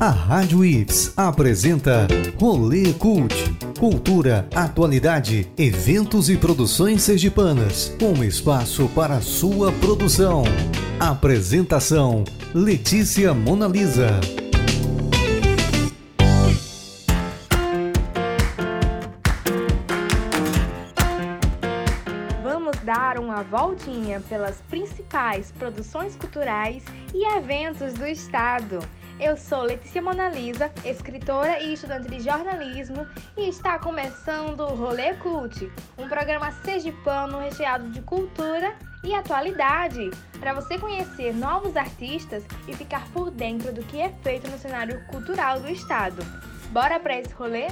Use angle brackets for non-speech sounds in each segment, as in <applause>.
A Rádio Ips apresenta Rolê Cult. Cultura, atualidade, eventos e produções sergipanas. Um espaço para sua produção. Apresentação: Letícia Monalisa. Uma voltinha pelas principais produções culturais e eventos do estado. Eu sou Letícia Monalisa, escritora e estudante de jornalismo, e está começando o Rolê Cult, um programa sergipano recheado de cultura e atualidade, para você conhecer novos artistas e ficar por dentro do que é feito no cenário cultural do estado. Bora para esse rolê?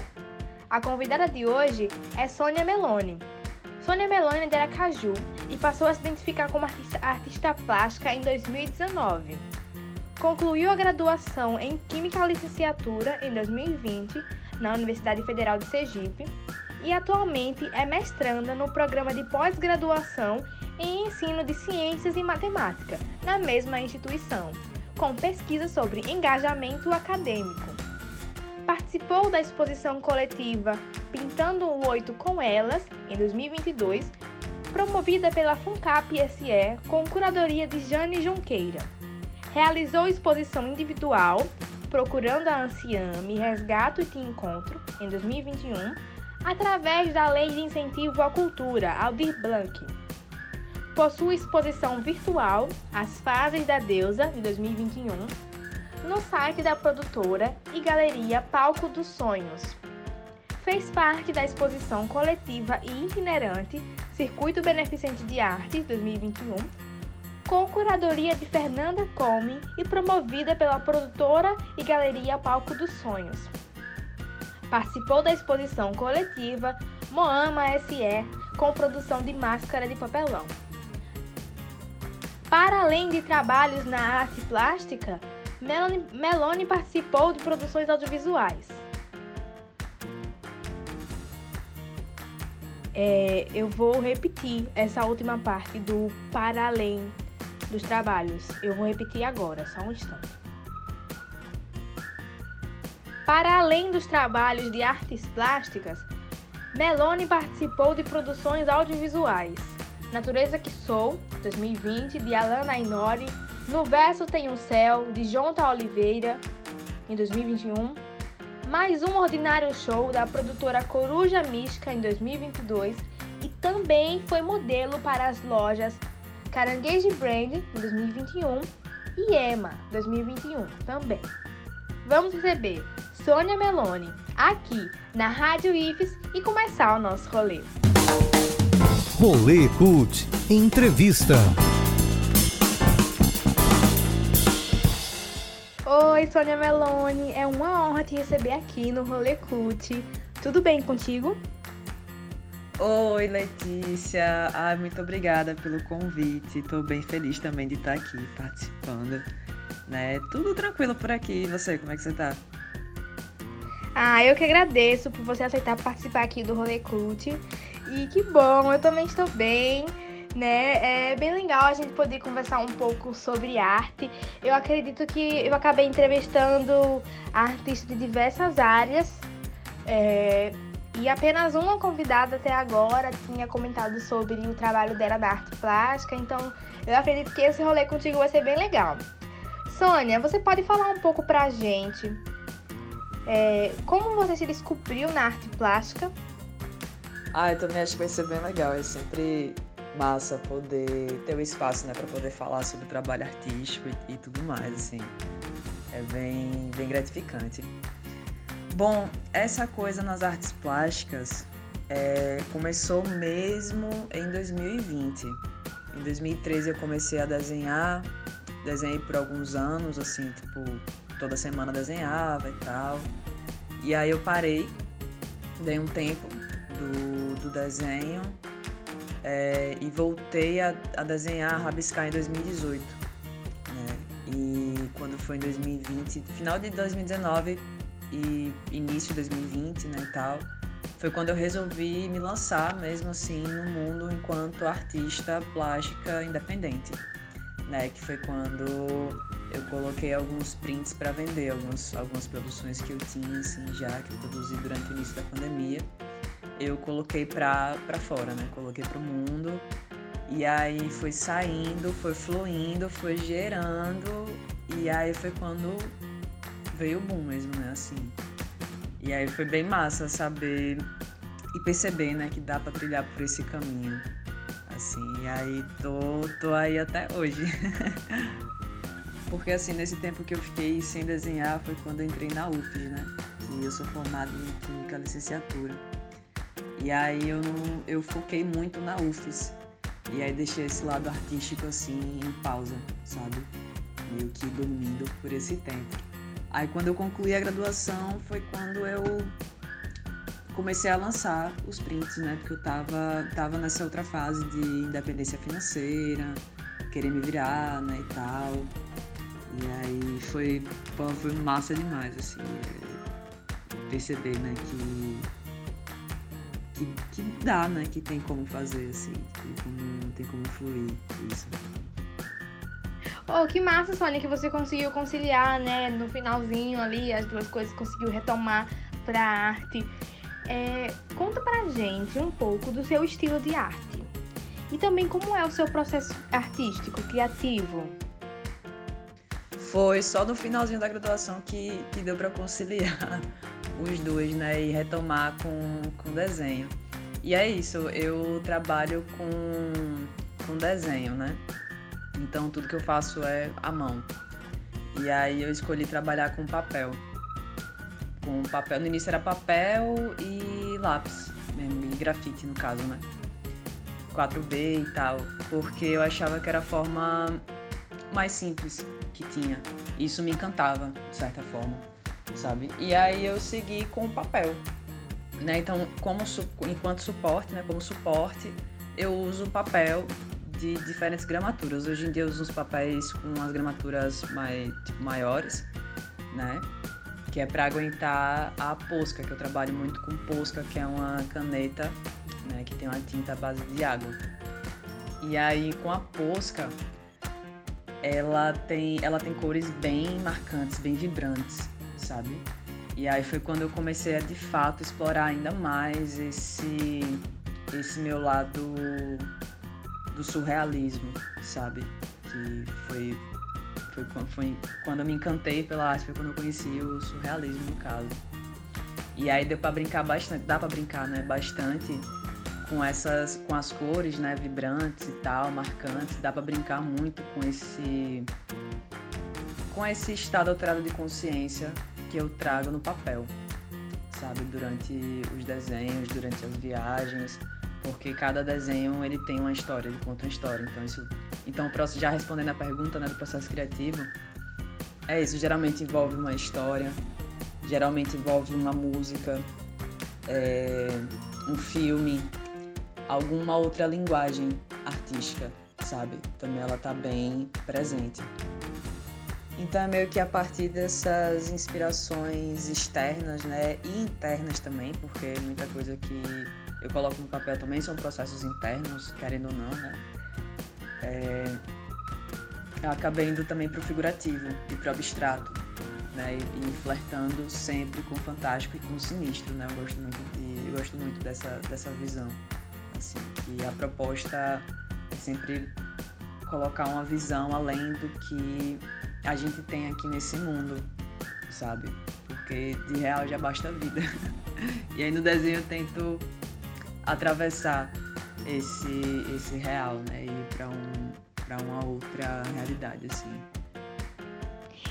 A convidada de hoje é Sônia Meloni. Sônia Meloni de Aracaju e passou a se identificar como artista, artista plástica em 2019. Concluiu a graduação em Química Licenciatura em 2020 na Universidade Federal de Sergipe e atualmente é mestranda no programa de pós-graduação em Ensino de Ciências e Matemática na mesma instituição, com pesquisa sobre engajamento acadêmico. Participou da exposição coletiva Pintando o Oito com Elas, em 2022, promovida pela FUNCAP SE com curadoria de Jane Junqueira realizou exposição individual Procurando a Anciã, Me Resgato e Te Encontro, em 2021, através da Lei de Incentivo à Cultura, Aldir Blanc. Possui exposição virtual As Fases da Deusa, de 2021, no site da produtora e galeria Palco dos Sonhos. Fez parte da exposição coletiva e itinerante Circuito Beneficente de Artes 2021 com curadoria de Fernanda Come e promovida pela produtora e galeria Palco dos Sonhos. Participou da exposição coletiva Moama SE com produção de máscara de papelão. Para além de trabalhos na arte plástica, Meloni, Meloni participou de produções audiovisuais. É, eu vou repetir essa última parte do para além dos trabalhos. Eu vou repetir agora, só um instante. Para além dos trabalhos de artes plásticas, Meloni participou de produções audiovisuais. Natureza que Sou, 2020, de Alana Ainori, No Verso Tem um Céu, de Jonta Oliveira, em 2021, mais um ordinário show da produtora Coruja Mística, em 2022, e também foi modelo para as lojas Caranguejo Brand em 2021 e EMA 2021 também. Vamos receber Sônia Meloni aqui na Rádio IFES e começar o nosso rolê. Rolê Cult Entrevista. Oi, Sônia Meloni, é uma honra te receber aqui no Rolê Cult. Tudo bem contigo? Oi, Letícia. Ai, muito obrigada pelo convite. Estou bem feliz também de estar aqui participando. Né? Tudo tranquilo por aqui. E você, como é que você está? Ah, eu que agradeço por você aceitar participar aqui do Rolê Cult. E que bom, eu também estou bem. Né? É bem legal a gente poder conversar um pouco sobre arte. Eu acredito que eu acabei entrevistando artistas de diversas áreas. É, e apenas uma convidada até agora tinha comentado sobre o trabalho dela da arte plástica, então eu acredito que esse rolê contigo vai ser bem legal. Sônia, você pode falar um pouco pra gente é, como você se descobriu na arte plástica? Ah, eu também acho que vai ser bem legal. É sempre massa poder ter o um espaço, né, para poder falar sobre trabalho artístico e, e tudo mais, assim. É bem, bem gratificante. Bom, essa coisa nas artes plásticas é, começou mesmo em 2020. Em 2013 eu comecei a desenhar, desenhei por alguns anos, assim, tipo, toda semana desenhava e tal. E aí eu parei, dei um tempo do, do desenho é, e voltei a, a, desenhar, a rabiscar em 2018. Né? E quando foi em 2020, final de 2019, e início de 2020, né, e tal, foi quando eu resolvi me lançar mesmo assim no mundo enquanto artista plástica independente, né, que foi quando eu coloquei alguns prints para vender, algumas, algumas produções que eu tinha, assim, já, que eu produzi durante o início da pandemia. Eu coloquei pra, pra fora, né? Coloquei pro mundo. E aí foi saindo, foi fluindo, foi gerando. E aí foi quando veio o boom mesmo, né? Assim. E aí foi bem massa saber e perceber, né, que dá para trilhar por esse caminho. Assim, e aí tô, tô aí até hoje. <laughs> Porque assim, nesse tempo que eu fiquei sem desenhar foi quando eu entrei na UFES, né? E eu sou formado em Química Licenciatura. E aí eu, eu foquei muito na UFES. E aí deixei esse lado artístico assim em pausa, sabe? Meio que dormindo por esse tempo. Aí quando eu concluí a graduação foi quando eu comecei a lançar os prints, né? Porque eu tava, tava nessa outra fase de independência financeira, querer me virar, né, e tal. E aí foi, foi massa demais, assim, é, perceber, né, que, que, que dá, né, que tem como fazer, assim, que tem como, tem como fluir isso. Oh, que massa, Sônia, que você conseguiu conciliar, né, no finalzinho ali, as duas coisas, conseguiu retomar pra arte. É, conta pra gente um pouco do seu estilo de arte. E também como é o seu processo artístico, criativo. Foi só no finalzinho da graduação que, que deu para conciliar os dois, né? E retomar com, com desenho. E é isso, eu trabalho com, com desenho, né? Então tudo que eu faço é à mão. E aí eu escolhi trabalhar com papel. Com papel, no início era papel e lápis, e grafite no caso, né? 4B e tal, porque eu achava que era a forma mais simples que tinha. Isso me encantava, de certa forma, sabe? E aí eu segui com o papel, né? Então, como enquanto suporte, né? Como suporte, eu uso papel de diferentes gramaturas. Hoje em dia eu uso os papéis com as gramaturas mais, tipo, maiores, né? Que é para aguentar a posca, que eu trabalho muito com posca, que é uma caneta, né? Que tem uma tinta à base de água. E aí com a posca, ela tem, ela tem cores bem marcantes, bem vibrantes, sabe? E aí foi quando eu comecei a de fato explorar ainda mais esse esse meu lado do surrealismo, sabe? Que foi, foi, foi quando eu me encantei pela arte, foi quando eu conheci o surrealismo, no caso. E aí deu para brincar bastante, dá para brincar, né? Bastante com essas, com as cores, né? Vibrantes e tal, marcantes. Dá para brincar muito com esse, com esse estado alterado de consciência que eu trago no papel, sabe? Durante os desenhos, durante as viagens porque cada desenho ele tem uma história, ele conta uma história. Então isso, então já respondendo a pergunta né, do processo criativo, é isso. Geralmente envolve uma história, geralmente envolve uma música, é, um filme, alguma outra linguagem artística, sabe? Também ela tá bem presente. Então é meio que a partir dessas inspirações externas, né, e internas também, porque muita coisa que eu coloco no papel também são processos internos, querendo ou não, né? É, eu acabei indo também para o figurativo e para o abstrato, né? E, e, flertando sempre com o fantástico e com o sinistro, né? Eu gosto muito, de, eu gosto muito dessa, dessa visão, assim, que a proposta é sempre colocar uma visão além do que a gente tem aqui nesse mundo, sabe? Porque de real já basta a vida. <laughs> e aí no desenho eu tento atravessar esse, esse real, né? E ir para um, uma outra realidade, assim.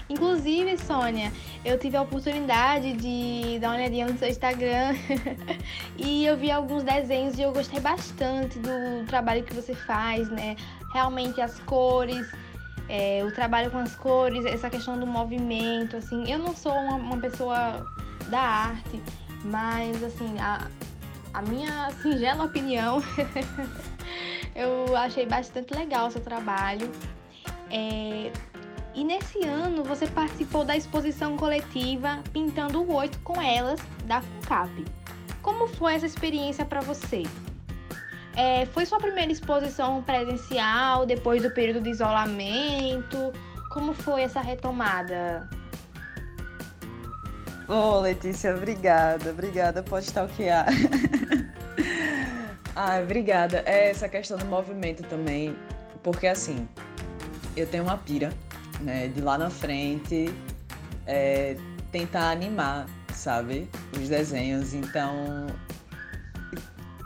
Inclusive, Sônia, eu tive a oportunidade de dar uma olhadinha no seu Instagram <laughs> e eu vi alguns desenhos e eu gostei bastante do trabalho que você faz, né? Realmente as cores, é, o trabalho com as cores, essa questão do movimento, assim. Eu não sou uma, uma pessoa da arte, mas assim, a, a minha singela opinião, <laughs> eu achei bastante legal o seu trabalho. É, e nesse ano você participou da exposição coletiva Pintando o Oito com Elas, da FUNCAP. Como foi essa experiência para você? É, foi sua primeira exposição presencial depois do período de isolamento? Como foi essa retomada? Ô, oh, Letícia, obrigada, obrigada, pode stalkear. <laughs> ah, obrigada. É essa questão do movimento também, porque assim, eu tenho uma pira, né, de lá na frente, é, tentar animar, sabe, os desenhos. Então,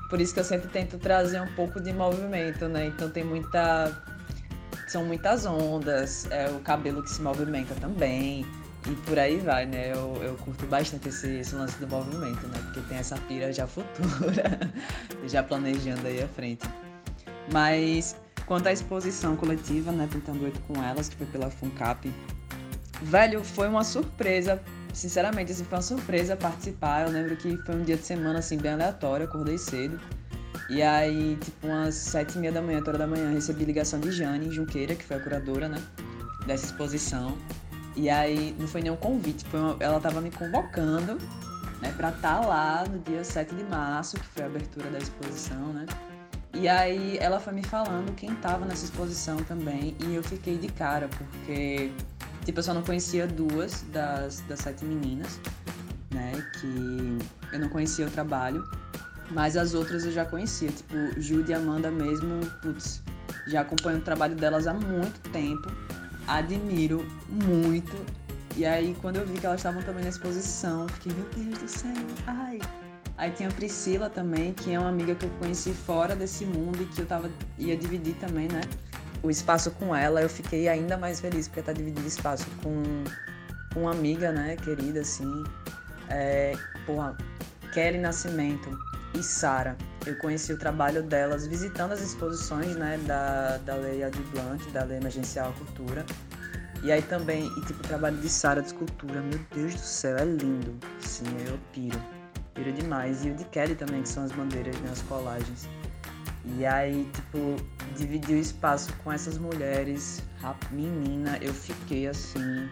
por isso que eu sempre tento trazer um pouco de movimento, né? Então tem muita. São muitas ondas, é o cabelo que se movimenta também. E por aí vai, né? Eu, eu curto bastante esse, esse lance do movimento, né? Porque tem essa pira já futura, <laughs> já planejando aí à frente. Mas quanto à exposição coletiva, né? Pintando oito com elas, que foi pela FUNCAP, velho, foi uma surpresa sinceramente, assim, foi uma surpresa participar. Eu lembro que foi um dia de semana, assim, bem aleatório, acordei cedo. E aí, tipo, umas sete e meia da manhã, horas da manhã, recebi ligação de Jane Junqueira, que foi a curadora, né, dessa exposição. E aí, não foi nenhum convite, foi uma... ela tava me convocando, né, pra estar tá lá no dia 7 de março, que foi a abertura da exposição, né. E aí, ela foi me falando quem tava nessa exposição também, e eu fiquei de cara, porque Tipo, eu só não conhecia duas das, das sete meninas, né? Que eu não conhecia o trabalho. Mas as outras eu já conhecia. Tipo, Jude e Amanda mesmo, putz, já acompanho o trabalho delas há muito tempo. Admiro muito. E aí, quando eu vi que elas estavam também na exposição, fiquei, meu Deus do céu, ai. Aí tinha a Priscila também, que é uma amiga que eu conheci fora desse mundo e que eu tava, ia dividir também, né? O espaço com ela, eu fiquei ainda mais feliz, porque tá dividindo espaço com, com uma amiga, né, querida, assim. É, porra, Kelly Nascimento e Sara. Eu conheci o trabalho delas visitando as exposições, né, da, da Lei Adi Blunt, da Lei Emergencial Cultura. E aí também, e tipo, o trabalho de Sara de escultura, meu Deus do céu, é lindo. Sim, eu piro. Piro demais. E o de Kelly também, que são as bandeiras, né, as colagens. E aí, tipo, dividir o espaço com essas mulheres, menina, eu fiquei assim,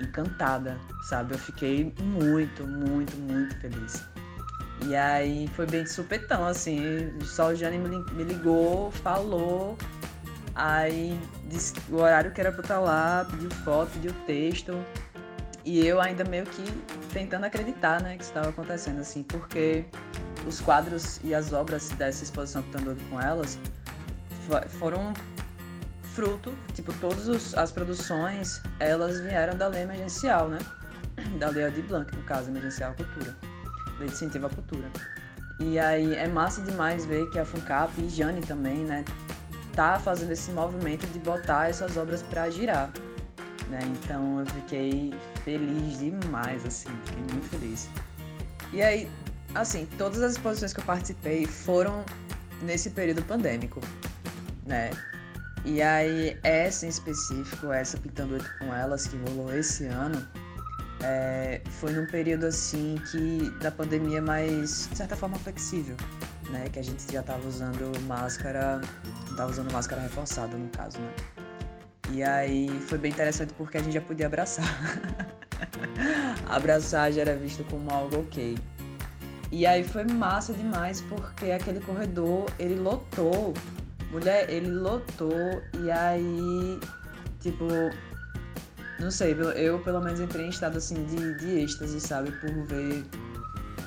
encantada, sabe? Eu fiquei muito, muito, muito feliz. E aí foi bem de supetão, assim, só o Jane me ligou, falou, aí disse o horário que era pra estar lá, pediu foto, pediu texto. E eu ainda meio que tentando acreditar, né, que isso estava acontecendo, assim, porque os quadros e as obras dessa exposição que estou com elas foram fruto, tipo, todas as produções, elas vieram da lei emergencial, né? <clears throat> Da lei de Blanc, no caso, emergencial cultura, lei de incentivo à cultura. E aí é massa demais ver que a FUNCAP e Jane também, né, tá fazendo esse movimento de botar essas obras para girar, né? Então eu fiquei feliz demais, assim, fiquei muito feliz. E aí, assim, todas as exposições que eu participei foram nesse período pandêmico, né? E aí, essa em específico, essa Pintando Oito com Elas, que rolou esse ano, é, foi num período assim que da pandemia mais, de certa forma, flexível, né? Que a gente já tava usando máscara, tava usando máscara reforçada no caso, né? E aí foi bem interessante porque a gente já podia abraçar. <laughs> abraçar já era visto como algo ok. E aí foi massa demais porque aquele corredor, ele lotou. Mulher, ele lotou e aí, tipo, não sei, eu pelo menos entrei em estado assim de, de êxtase, sabe? Por ver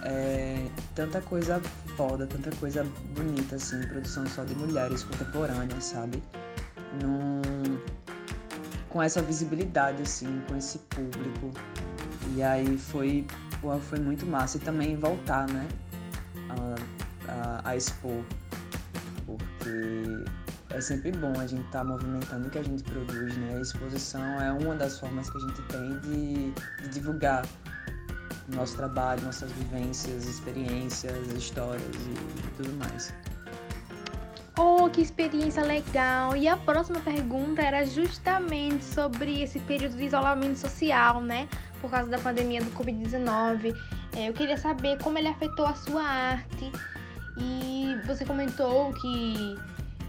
é, tanta coisa foda, tanta coisa bonita, assim, produção só de mulheres contemporâneas, sabe? Num, com essa visibilidade, assim, com esse público. E aí foi foi muito massa. E também voltar, né? A, a, a expor. Porque é sempre bom a gente estar tá movimentando o que a gente produz, né? A exposição é uma das formas que a gente tem de, de divulgar nosso trabalho, nossas vivências, experiências, histórias e tudo mais. Oh, que experiência legal! E a próxima pergunta era justamente sobre esse período de isolamento social, né? por causa da pandemia do Covid-19. É, eu queria saber como ele afetou a sua arte. E você comentou que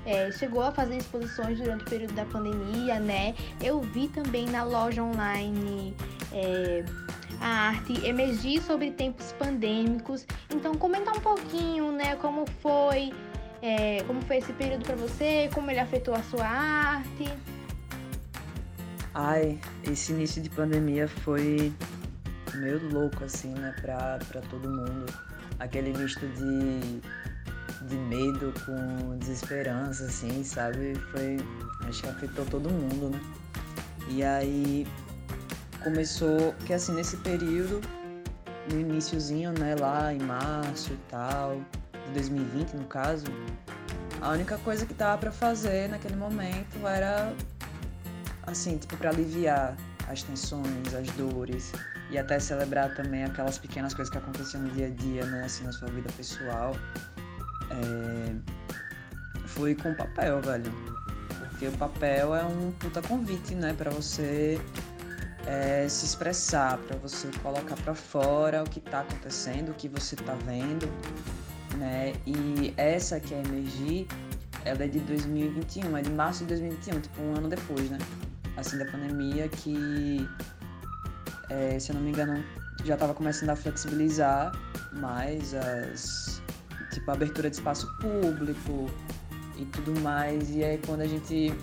é, chegou a fazer exposições durante o período da pandemia, né? Eu vi também na loja online é, a arte emergir sobre tempos pandêmicos. Então, comenta um pouquinho, né? Como foi, é, como foi esse período para você, como ele afetou a sua arte. Ai, esse início de pandemia foi meio louco, assim, né, pra, pra todo mundo. Aquele misto de, de medo com desesperança, assim, sabe? Foi. Acho que afetou todo mundo, né? E aí começou que assim, nesse período, no iníciozinho, né, lá em março e tal, 2020 no caso, a única coisa que tava para fazer naquele momento era assim, tipo, para aliviar as tensões, as dores e até celebrar também aquelas pequenas coisas que aconteciam no dia a dia, né, assim, na sua vida pessoal. É... Com papel, velho. Porque o papel é um puta convite, né, para você é, se expressar, para você colocar para fora o que está acontecendo, o que você está vendo, né? E essa que é a Emergir, ela é de 2021, é de março de 2021, tipo um ano depois, né? Assim, da pandemia, que, é, se eu não me engano, já estava começando a flexibilizar mais as, tipo, a abertura de espaço público e tudo mais. E aí, quando a gente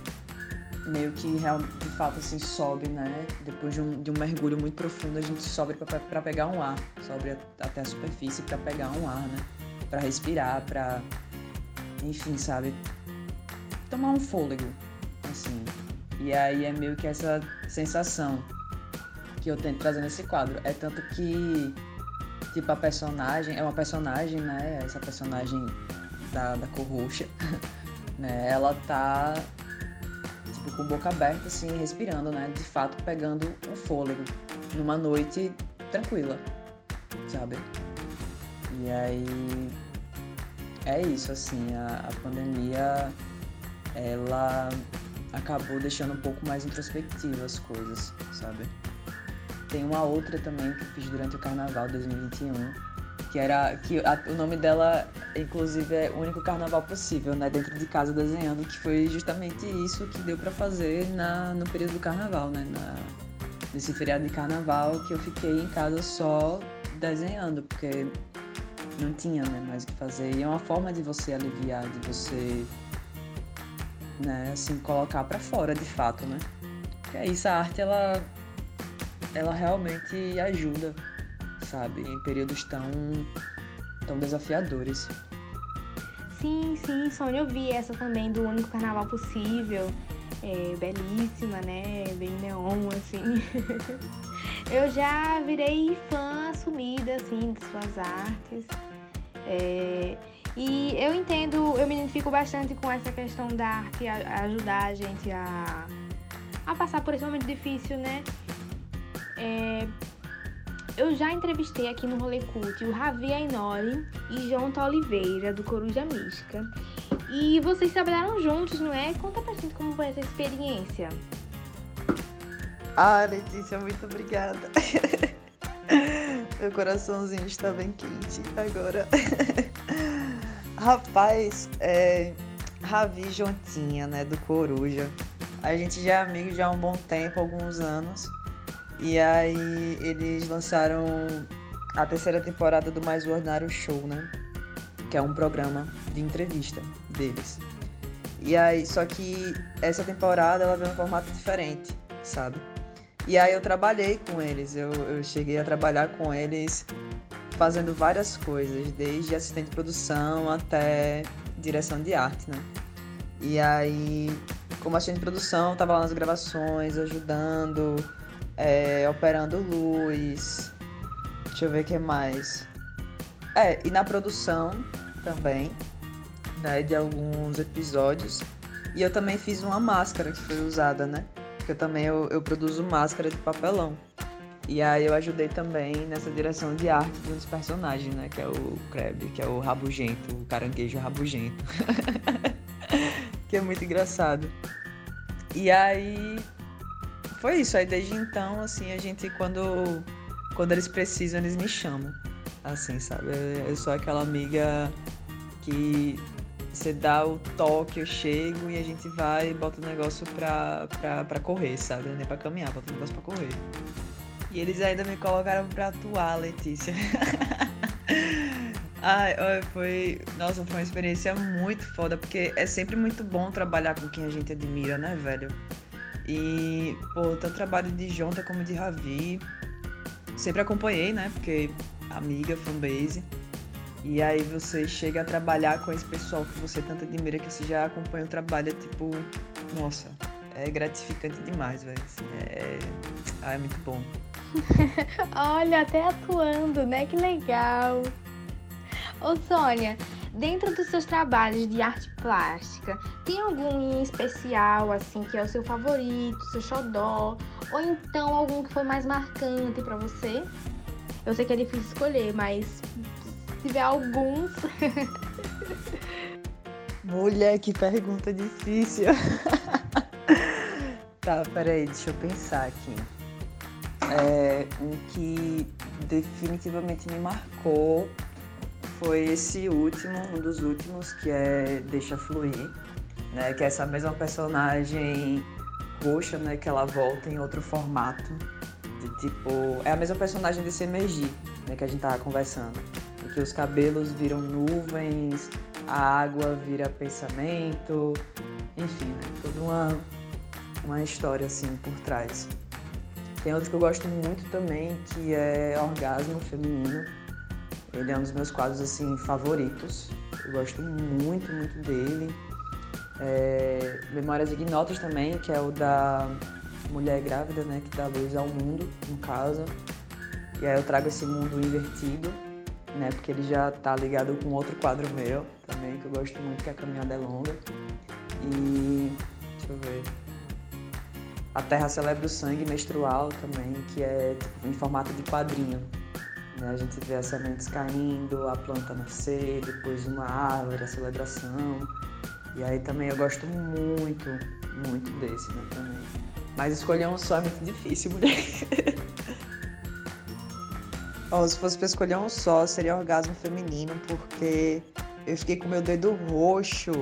meio que de fato assim sobe, né? Depois de um, de um mergulho muito profundo, a gente sobe para pegar um ar, sobe até a superfície para pegar um ar, né? Para respirar, para enfim, sabe? Tomar um fôlego, assim. E aí é meio que essa sensação que eu tento trazer nesse quadro. É tanto que, tipo, a personagem, é uma personagem, né? Essa personagem da, da cor roxa, <laughs> né? Ela tá tipo, com boca aberta, assim, respirando, né? De fato, pegando um fôlego numa noite tranquila, sabe? E aí é isso, assim, a, a pandemia ela acabou deixando um pouco mais introspectiva as coisas, sabe? Tem uma outra também que eu fiz durante o carnaval 2021 que era que a, o nome dela inclusive é o único carnaval possível, né, dentro de casa desenhando, que foi justamente isso que deu para fazer na no período do carnaval, né, na, nesse feriado de carnaval que eu fiquei em casa só desenhando, porque não tinha né, mais o que fazer. E é uma forma de você aliviar, de você né, assim, colocar para fora de fato, né? Que é isso, a arte ela ela realmente ajuda sabe? Em períodos tão, tão desafiadores. Sim, sim, Sônia, eu vi essa também do único carnaval possível. É, belíssima, né? Bem neon, assim. <laughs> eu já virei fã assumida, assim, de suas artes. É, e eu entendo, eu me identifico bastante com essa questão da arte ajudar a gente a, a passar por esse momento difícil, né? É, eu já entrevistei aqui no Rolê Cult o Ravi Ainori e Jonta Oliveira, do Coruja Mística. E vocês trabalharam juntos, não é? Conta pra gente como foi essa experiência. Ah, Letícia, muito obrigada. <laughs> Meu coraçãozinho está bem quente agora. <laughs> Rapaz, é, Ravi Jontinha, né, do Coruja. A gente já é amigo já há um bom tempo, alguns anos. E aí eles lançaram a terceira temporada do Mais Ordinário Show, né? Que é um programa de entrevista deles. E aí, só que essa temporada ela veio um formato diferente, sabe? E aí eu trabalhei com eles, eu, eu cheguei a trabalhar com eles fazendo várias coisas, desde assistente de produção até direção de arte, né? E aí, como assistente de produção, tava lá nas gravações, ajudando, é, operando luz. Deixa eu ver o que mais. É, e na produção também, né, de alguns episódios. E eu também fiz uma máscara que foi usada, né? Porque também eu, eu produzo máscara de papelão. E aí eu ajudei também nessa direção de arte de um dos personagens, né? Que é o Kreb, que é o rabugento, o caranguejo rabugento. <laughs> que é muito engraçado. E aí foi isso. Aí desde então, assim, a gente quando quando eles precisam, eles me chamam. Assim, sabe? Eu sou aquela amiga que você dá o toque, eu chego e a gente vai e bota o negócio pra, pra, pra correr, sabe? Nem pra caminhar, bota o negócio pra correr. E eles ainda me colocaram pra atuar, Letícia. <laughs> Ai, foi. Nossa, foi uma experiência muito foda, porque é sempre muito bom trabalhar com quem a gente admira, né, velho? E, pô, tanto trabalho de Jonta como de Ravi, sempre acompanhei, né? Porque amiga, fanbase. E aí você chega a trabalhar com esse pessoal que você tanto admira, que você já acompanha o trabalho, é tipo, nossa, é gratificante demais, velho. Assim, é... Ah, é muito bom. <laughs> Olha, até atuando, né? Que legal. Ô Sônia, dentro dos seus trabalhos de arte plástica, tem algum em especial, assim, que é o seu favorito, seu xodó? Ou então algum que foi mais marcante para você? Eu sei que é difícil escolher, mas tiver alguns. Mulher, que pergunta difícil. tá, peraí, deixa eu pensar aqui. É, um que definitivamente me marcou foi esse último, um dos últimos, que é Deixa Fluir, né? Que é essa mesma personagem roxa, né? Que ela volta em outro formato. De tipo. É a mesma personagem desse Emergir, né? Que a gente tava conversando. Que os cabelos viram nuvens, a água vira pensamento, enfim, né? Toda uma, uma história assim por trás. Tem outro que eu gosto muito também, que é Orgasmo Feminino. Ele é um dos meus quadros assim favoritos. Eu gosto muito, muito dele. É, Memórias Ignotas também, que é o da mulher grávida, né, que dá luz ao mundo, no caso. E aí eu trago esse mundo invertido, né, porque ele já tá ligado com outro quadro meu também, que eu gosto muito, que é a Caminhada é Longa. E deixa eu ver. A Terra celebra o sangue menstrual também, que é tipo, em formato de quadrinho. Né? A gente vê as sementes caindo, a planta nascer, depois uma árvore, a celebração. E aí também eu gosto muito, muito desse, né, também. Mas escolher um só é muito difícil, mulher. <laughs> Bom, se fosse pra escolher um só, seria orgasmo feminino, porque eu fiquei com meu dedo roxo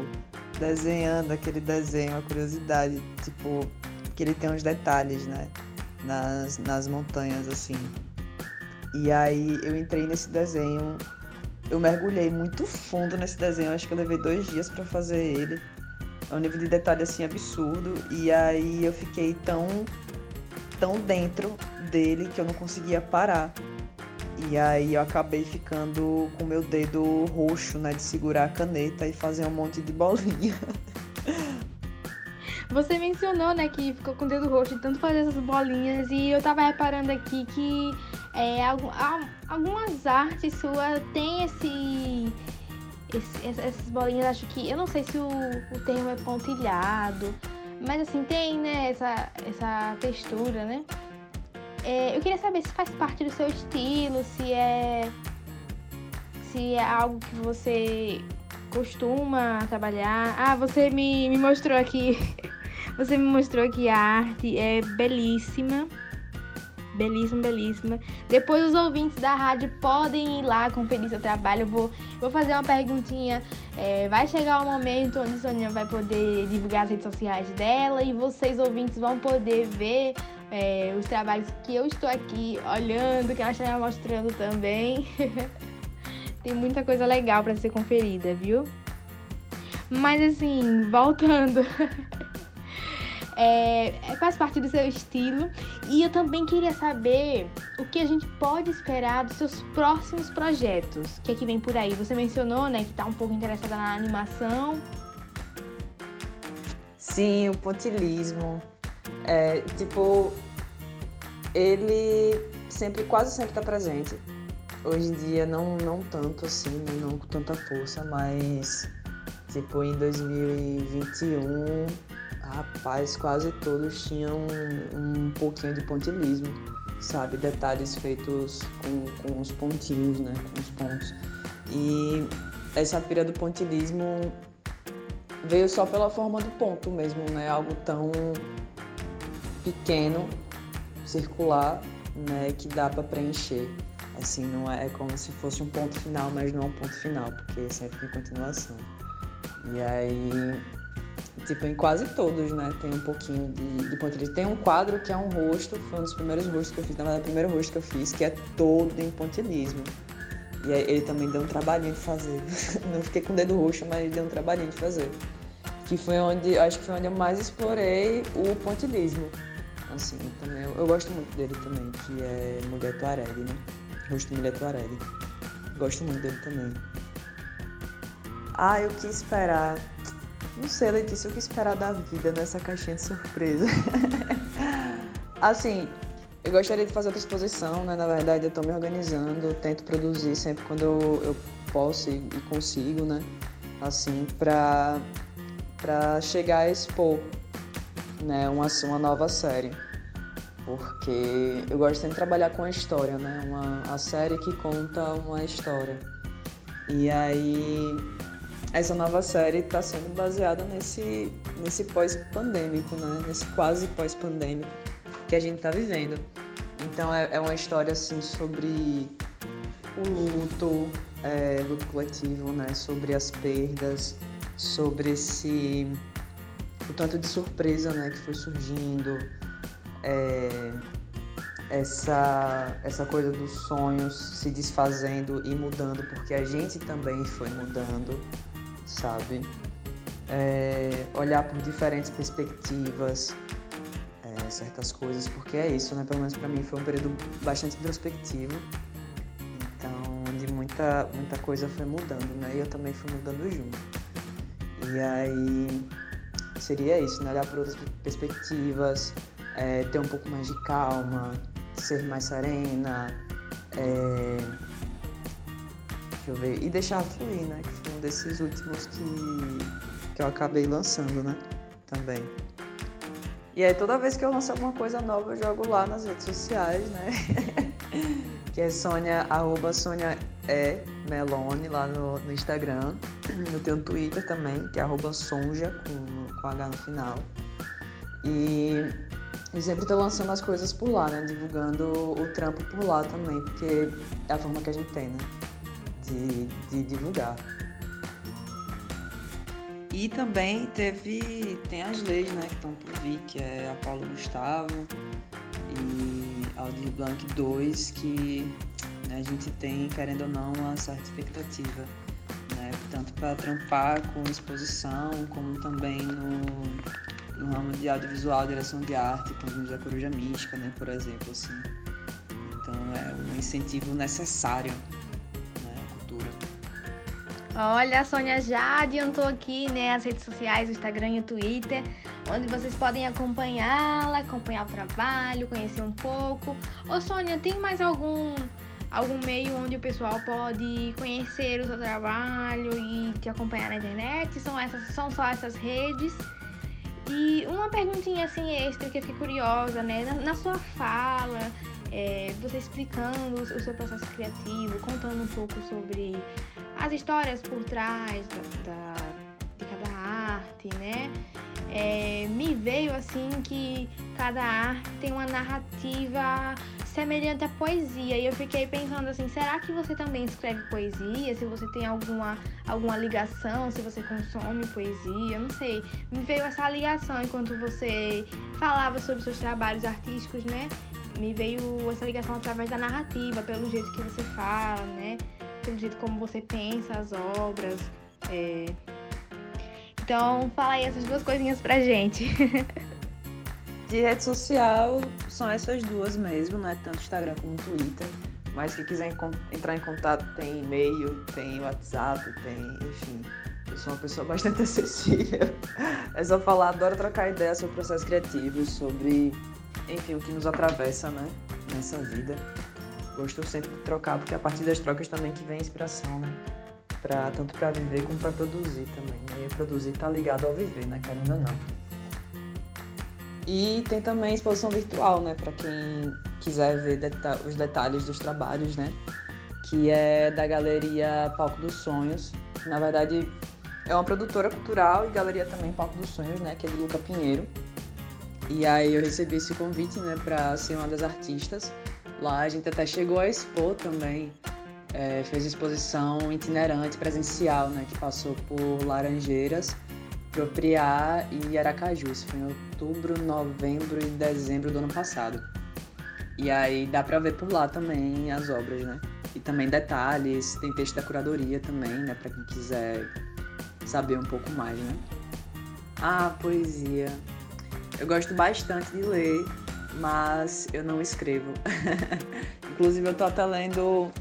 desenhando aquele desenho, a curiosidade, tipo, que ele tem uns detalhes, né? Nas, nas montanhas, assim. E aí eu entrei nesse desenho, eu mergulhei muito fundo nesse desenho, acho que eu levei dois dias para fazer ele. É um nível de detalhe assim absurdo. E aí eu fiquei tão, tão dentro dele que eu não conseguia parar. E aí eu acabei ficando com meu dedo roxo, né, de segurar a caneta e fazer um monte de bolinha. <laughs> Você mencionou, né, que ficou com o dedo roxo de tanto fazer essas bolinhas e eu tava reparando aqui que é, algumas artes suas têm esse, esse, essas bolinhas, acho que, eu não sei se o, o termo é pontilhado, mas assim, tem, né, essa, essa textura, né? É, eu queria saber se faz parte do seu estilo, se é se é algo que você costuma trabalhar. Ah, você me, me mostrou aqui <laughs> Você me mostrou que a arte é belíssima. Belíssima, belíssima. Depois os ouvintes da rádio podem ir lá conferir seu trabalho. Eu vou, vou fazer uma perguntinha. É, vai chegar o momento onde Sonia vai poder divulgar as redes sociais dela e vocês ouvintes vão poder ver é, os trabalhos que eu estou aqui olhando, que ela está mostrando também. <laughs> Tem muita coisa legal para ser conferida, viu? Mas assim, voltando. <laughs> é, é, faz parte do seu estilo. E eu também queria saber o que a gente pode esperar dos seus próximos projetos. O que é que vem por aí? Você mencionou, né, que tá um pouco interessada na animação. Sim, o pontilismo. É, tipo, ele sempre, quase sempre está presente. Hoje em dia não, não tanto assim, né, não com tanta força, mas tipo em 2021 Rapaz, quase todos tinham um, um pouquinho de pontilismo, sabe? Detalhes feitos com, com os pontinhos, né? Com os pontos. E essa pira do pontilismo veio só pela forma do ponto mesmo, né? Algo tão pequeno, circular, né? Que dá para preencher. Assim, não é, é como se fosse um ponto final, mas não é um ponto final, porque sempre tem continuação. E aí Tipo, em quase todos, né? Tem um pouquinho de, de pontilhismo. Tem um quadro que é um rosto, foi um dos primeiros rostos que eu fiz, na verdade, o primeiro rosto que eu fiz, que é todo em pontilismo. E ele também deu um trabalhinho de fazer. <laughs> Não fiquei com o dedo roxo, mas deu um trabalhinho de fazer. que foi onde, acho que foi onde eu mais explorei o pontilhismo. Assim, também, eu, eu gosto muito dele também, que é Mulher Tuareg, né? Rosto Mulher Tuareg. Gosto muito dele também. Ah, eu quis esperar. Não sei, Letícia, eu quis esperar da vida nessa caixinha de surpresa. <laughs> assim, eu gostaria de fazer outra exposição, né? Na verdade, eu estou me organizando, tento produzir sempre quando eu, eu posso e, consigo, né? Assim, para para chegar a expor, né? Uma, uma nova série. Porque eu gosto sempre de trabalhar com a história, né? Uma a série que conta uma história. E aí essa nova série está sendo baseada nesse, nesse pós-pandêmico, né? Nesse quase pós-pandêmico que a gente está vivendo. Então é, é, uma história assim sobre o luto, é, luto coletivo, né? Sobre as perdas, sobre esse o tanto de surpresa, né? Que foi surgindo, é, essa essa coisa dos sonhos se desfazendo e mudando, porque a gente também foi mudando, sabe? É, olhar por diferentes perspectivas, certas coisas, porque é isso, né? Pelo menos para mim foi um período bastante introspectivo. Então, onde muita, muita coisa foi mudando, né? E eu também fui mudando junto. E aí seria isso, né? Olhar por outras perspectivas, é, ter um pouco mais de calma, ser mais serena, é... deixa eu ver, e deixar fluir, né? Que foi um desses últimos que, que eu acabei lançando, né? Também. E aí toda vez que eu lanço alguma coisa nova, eu jogo lá nas redes sociais, né? <laughs> que é Sônia, arroba Sônia é Melone lá no, no Instagram. Eu tenho um Twitter também, que é Sonja, com, com H no final. E, e sempre tô lançando as coisas por lá, né? Divulgando o trampo por lá também, porque é a forma que a gente tem, né? De, de divulgar. E também teve. tem as leis né, que estão por vir, que é a Paulo Gustavo e Aldir Blanc 2, que a gente tem, querendo ou não, uma certa expectativa. Né, tanto para trampar com exposição, como também no, no ramo de audiovisual, direção de arte, com os da Coruja Mística, né, por exemplo. Assim. Então é um incentivo necessário Olha, a Sônia já adiantou aqui, né, as redes sociais, o Instagram e o Twitter, onde vocês podem acompanhá-la, acompanhar o trabalho, conhecer um pouco. Ô Sônia, tem mais algum algum meio onde o pessoal pode conhecer o seu trabalho e te acompanhar na internet? São essas, são só essas redes? E uma perguntinha assim extra que eu fiquei curiosa, né? Na, na sua fala, é, você explicando o seu processo criativo, contando um pouco sobre as histórias por trás da, da de cada arte, né? É, me veio assim que cada arte tem uma narrativa semelhante à poesia. E eu fiquei pensando assim, será que você também escreve poesia? Se você tem alguma, alguma ligação, se você consome poesia, não sei. Me veio essa ligação enquanto você falava sobre seus trabalhos artísticos, né? Me veio essa ligação através da narrativa, pelo jeito que você fala, né? pelo jeito como você pensa as obras. É... Então, fala aí essas duas coisinhas pra gente. <laughs> De rede social, são essas duas mesmo, né? Tanto Instagram como Twitter. Mas se quiser entrar em contato, tem e-mail, tem WhatsApp, tem, enfim. Eu sou uma pessoa <laughs> bastante acessível. É só falar, adoro trocar ideias sobre o processo criativo, sobre, enfim, o que nos atravessa, né? Nessa vida gosto sempre de trocar, porque é a partir das trocas também que vem a inspiração, né? Pra, tanto para viver como para produzir também. E produzir tá ligado ao viver, né? Querendo ou não. E tem também exposição virtual, né? Para quem quiser ver deta os detalhes dos trabalhos, né? Que é da Galeria Palco dos Sonhos. Na verdade, é uma produtora cultural e galeria também Palco dos Sonhos, né? Que é de Luca Pinheiro. E aí eu recebi esse convite, né? Para ser uma das artistas. Lá a gente até chegou a expor também, é, fez exposição itinerante presencial, né, que passou por Laranjeiras, Propriá e Aracaju. Isso foi em outubro, novembro e dezembro do ano passado. E aí dá para ver por lá também as obras, né? E também detalhes, tem texto da curadoria também, né, para quem quiser saber um pouco mais, né? Ah, poesia. Eu gosto bastante de ler, mas eu não escrevo. <laughs> Inclusive eu tô até lendo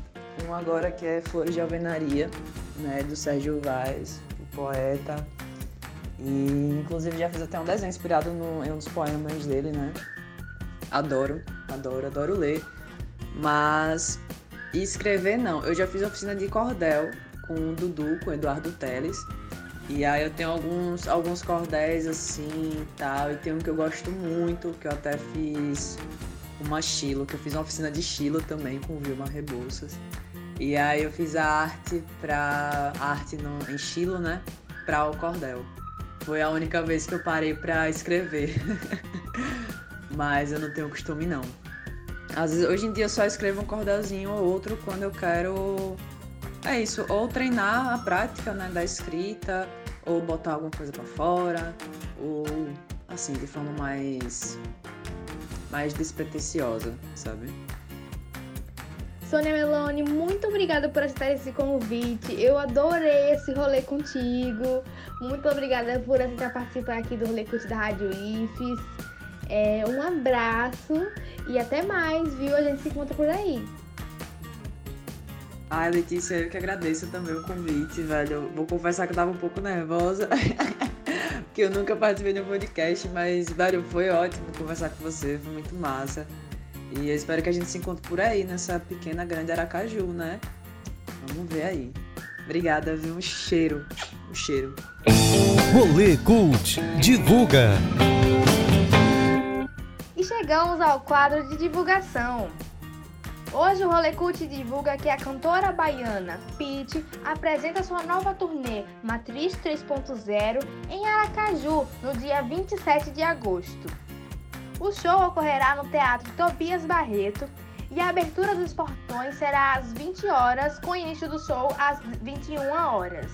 um agora que é Flores de Alvenaria, né, do Sérgio Vaz, o poeta. E inclusive já fiz até um desenho inspirado no, em um dos poemas dele, né? Adoro, adoro, adoro ler. Mas escrever não. Eu já fiz oficina de cordel com o Dudu, com o Eduardo Teles. E aí eu tenho alguns, alguns cordéis assim e tal. E tem um que eu gosto muito, que eu até fiz uma estilo, que eu fiz uma oficina de estilo também com Vilma Rebouças. E aí eu fiz a arte pra. arte no, em estilo, né? Pra o cordel. Foi a única vez que eu parei pra escrever. <laughs> Mas eu não tenho costume não. Às vezes, hoje em dia eu só escrevo um cordelzinho ou outro quando eu quero. É isso, ou treinar a prática né, da escrita, ou botar alguma coisa para fora, ou assim, de forma mais. mais despretensiosa, sabe? Sônia Meloni, muito obrigada por aceitar esse convite. Eu adorei esse rolê contigo. Muito obrigada por aceitar participar aqui do Rolê Curte da Rádio IFES. É, um abraço e até mais, viu? A gente se encontra por aí. Ai, Letícia, eu que agradeço também o convite, velho. Vou confessar que eu tava um pouco nervosa, <laughs> porque eu nunca participei de um podcast, mas, velho, foi ótimo conversar com você, foi muito massa. E eu espero que a gente se encontre por aí, nessa pequena, grande Aracaju, né? Vamos ver aí. Obrigada, viu? Um cheiro. Um cheiro. Rolê Cult Divulga. E chegamos ao quadro de divulgação. Hoje o Rolê Cult divulga que a cantora baiana Pete apresenta sua nova turnê Matriz 3.0 em Aracaju no dia 27 de agosto. O show ocorrerá no Teatro Tobias Barreto e a abertura dos portões será às 20 horas, com início do show às 21 horas.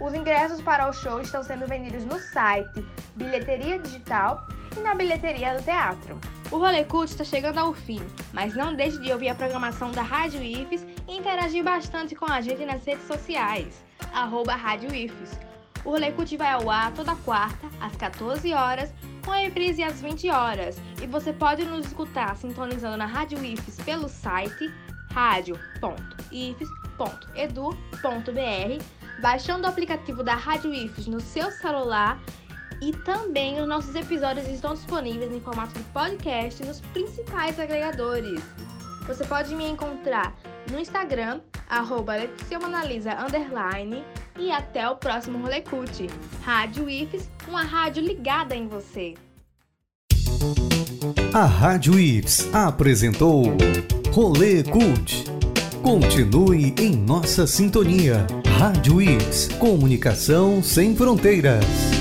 Os ingressos para o show estão sendo vendidos no site Bilheteria Digital e na bilheteria do teatro. O Rolê Cult está chegando ao fim, mas não deixe de ouvir a programação da Rádio IFES e interagir bastante com a gente nas redes sociais, arroba Rádio IFES. O Rolê Cult vai ao ar toda quarta, às 14 horas, com a reprise às 20 horas. E você pode nos escutar sintonizando na Rádio IFES pelo site radio.ifes.edu.br, baixando o aplicativo da Rádio IFES no seu celular e também os nossos episódios estão disponíveis em formato de podcast nos principais agregadores. Você pode me encontrar no Instagram, arroba underline, e até o próximo Rolê Cult. Rádio IFES, uma rádio ligada em você. A Rádio IFES apresentou Rolê Cult. Continue em nossa sintonia. Rádio IFES, comunicação sem fronteiras.